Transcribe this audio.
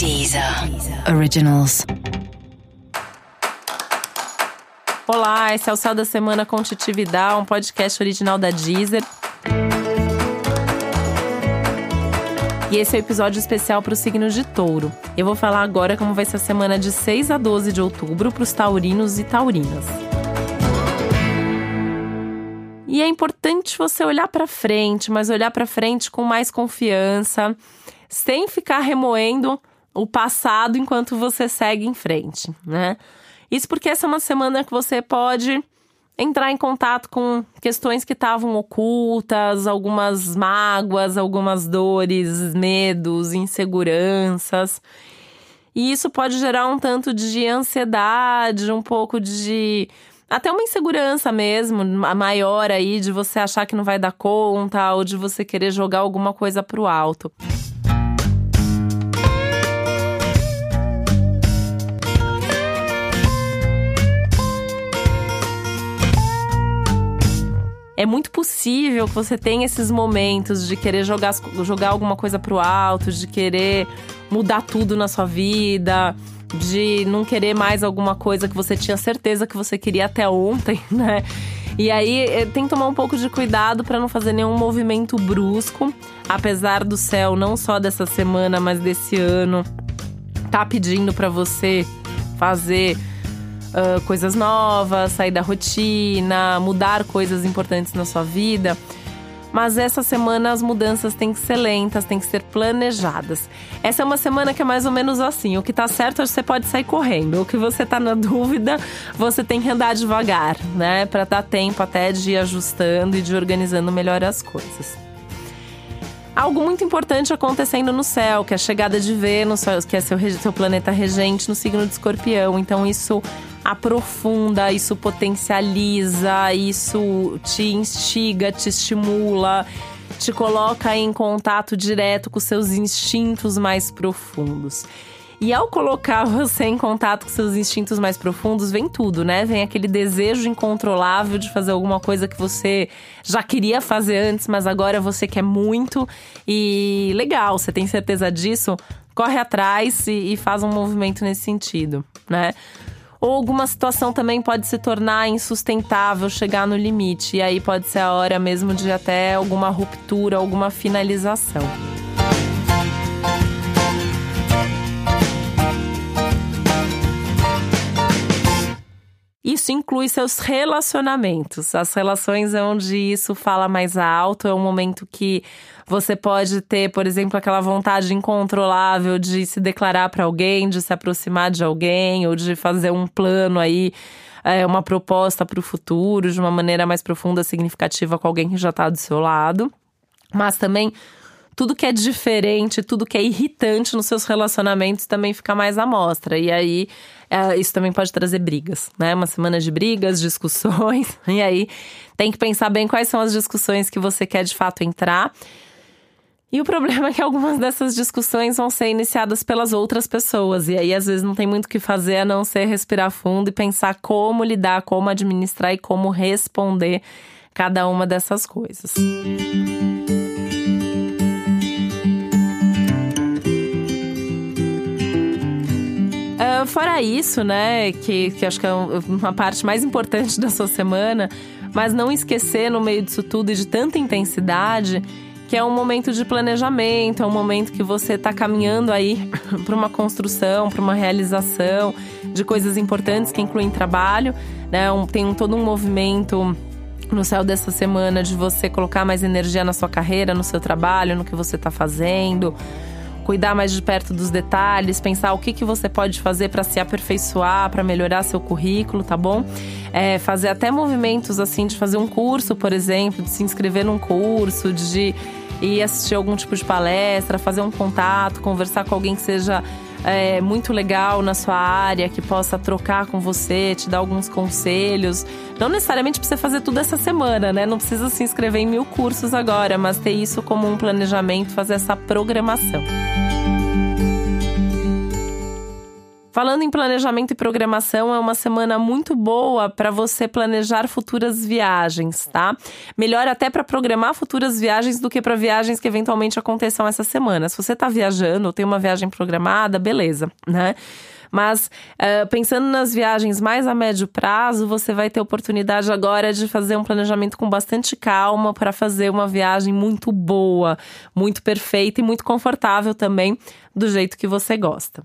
Deezer Originals. Olá, esse é o Céu da Semana com Titividade, um podcast original da Deezer. E esse é o episódio especial para o signo de touro. Eu vou falar agora como vai ser a semana de 6 a 12 de outubro para os taurinos e taurinas. E é importante você olhar para frente, mas olhar para frente com mais confiança, sem ficar remoendo o passado enquanto você segue em frente, né? Isso porque essa é uma semana que você pode entrar em contato com questões que estavam ocultas, algumas mágoas, algumas dores, medos, inseguranças. E isso pode gerar um tanto de ansiedade, um pouco de até uma insegurança mesmo, maior aí de você achar que não vai dar conta ou de você querer jogar alguma coisa pro alto. É muito possível que você tenha esses momentos de querer jogar, jogar alguma coisa pro alto, de querer mudar tudo na sua vida, de não querer mais alguma coisa que você tinha certeza que você queria até ontem, né? E aí eh, tem que tomar um pouco de cuidado para não fazer nenhum movimento brusco, apesar do céu não só dessa semana, mas desse ano tá pedindo para você fazer uh, coisas novas, sair da rotina, mudar coisas importantes na sua vida. Mas essa semana as mudanças têm que ser lentas, têm que ser planejadas. Essa é uma semana que é mais ou menos assim: o que tá certo você pode sair correndo, o que você tá na dúvida, você tem que andar devagar, né? Para dar tempo até de ir ajustando e de organizando melhor as coisas algo muito importante acontecendo no céu, que é a chegada de Vênus, que é seu, seu planeta regente no signo de Escorpião. Então isso aprofunda, isso potencializa, isso te instiga, te estimula, te coloca em contato direto com seus instintos mais profundos. E ao colocar você em contato com seus instintos mais profundos, vem tudo, né? Vem aquele desejo incontrolável de fazer alguma coisa que você já queria fazer antes, mas agora você quer muito. E legal, você tem certeza disso? Corre atrás e, e faz um movimento nesse sentido, né? ou alguma situação também pode se tornar insustentável, chegar no limite. E aí pode ser a hora mesmo de até alguma ruptura, alguma finalização. Isso inclui seus relacionamentos. As relações onde isso fala mais alto é um momento que você pode ter, por exemplo, aquela vontade incontrolável de se declarar para alguém, de se aproximar de alguém ou de fazer um plano aí, é, uma proposta para o futuro de uma maneira mais profunda, significativa com alguém que já está do seu lado. Mas também tudo que é diferente, tudo que é irritante nos seus relacionamentos também fica mais à mostra. E aí, é, isso também pode trazer brigas, né? Uma semana de brigas, discussões. E aí, tem que pensar bem quais são as discussões que você quer de fato entrar. E o problema é que algumas dessas discussões vão ser iniciadas pelas outras pessoas. E aí, às vezes, não tem muito o que fazer a não ser respirar fundo e pensar como lidar, como administrar e como responder cada uma dessas coisas. Música fora isso, né, que, que acho que é uma parte mais importante da sua semana, mas não esquecer no meio disso tudo e de tanta intensidade que é um momento de planejamento, é um momento que você está caminhando aí para uma construção, para uma realização de coisas importantes que incluem trabalho, né? Um, tem um, todo um movimento no céu dessa semana de você colocar mais energia na sua carreira, no seu trabalho, no que você está fazendo cuidar mais de perto dos detalhes, pensar o que, que você pode fazer para se aperfeiçoar, para melhorar seu currículo, tá bom? É, fazer até movimentos assim de fazer um curso, por exemplo, de se inscrever num curso, de ir assistir algum tipo de palestra, fazer um contato, conversar com alguém que seja é, muito legal na sua área, que possa trocar com você, te dar alguns conselhos. Não necessariamente precisa fazer tudo essa semana, né? Não precisa se inscrever em mil cursos agora, mas ter isso como um planejamento, fazer essa programação. Falando em planejamento e programação, é uma semana muito boa para você planejar futuras viagens, tá? Melhor até para programar futuras viagens do que para viagens que eventualmente aconteçam essa semana. Se você está viajando ou tem uma viagem programada, beleza, né? Mas uh, pensando nas viagens mais a médio prazo, você vai ter oportunidade agora de fazer um planejamento com bastante calma para fazer uma viagem muito boa, muito perfeita e muito confortável também, do jeito que você gosta.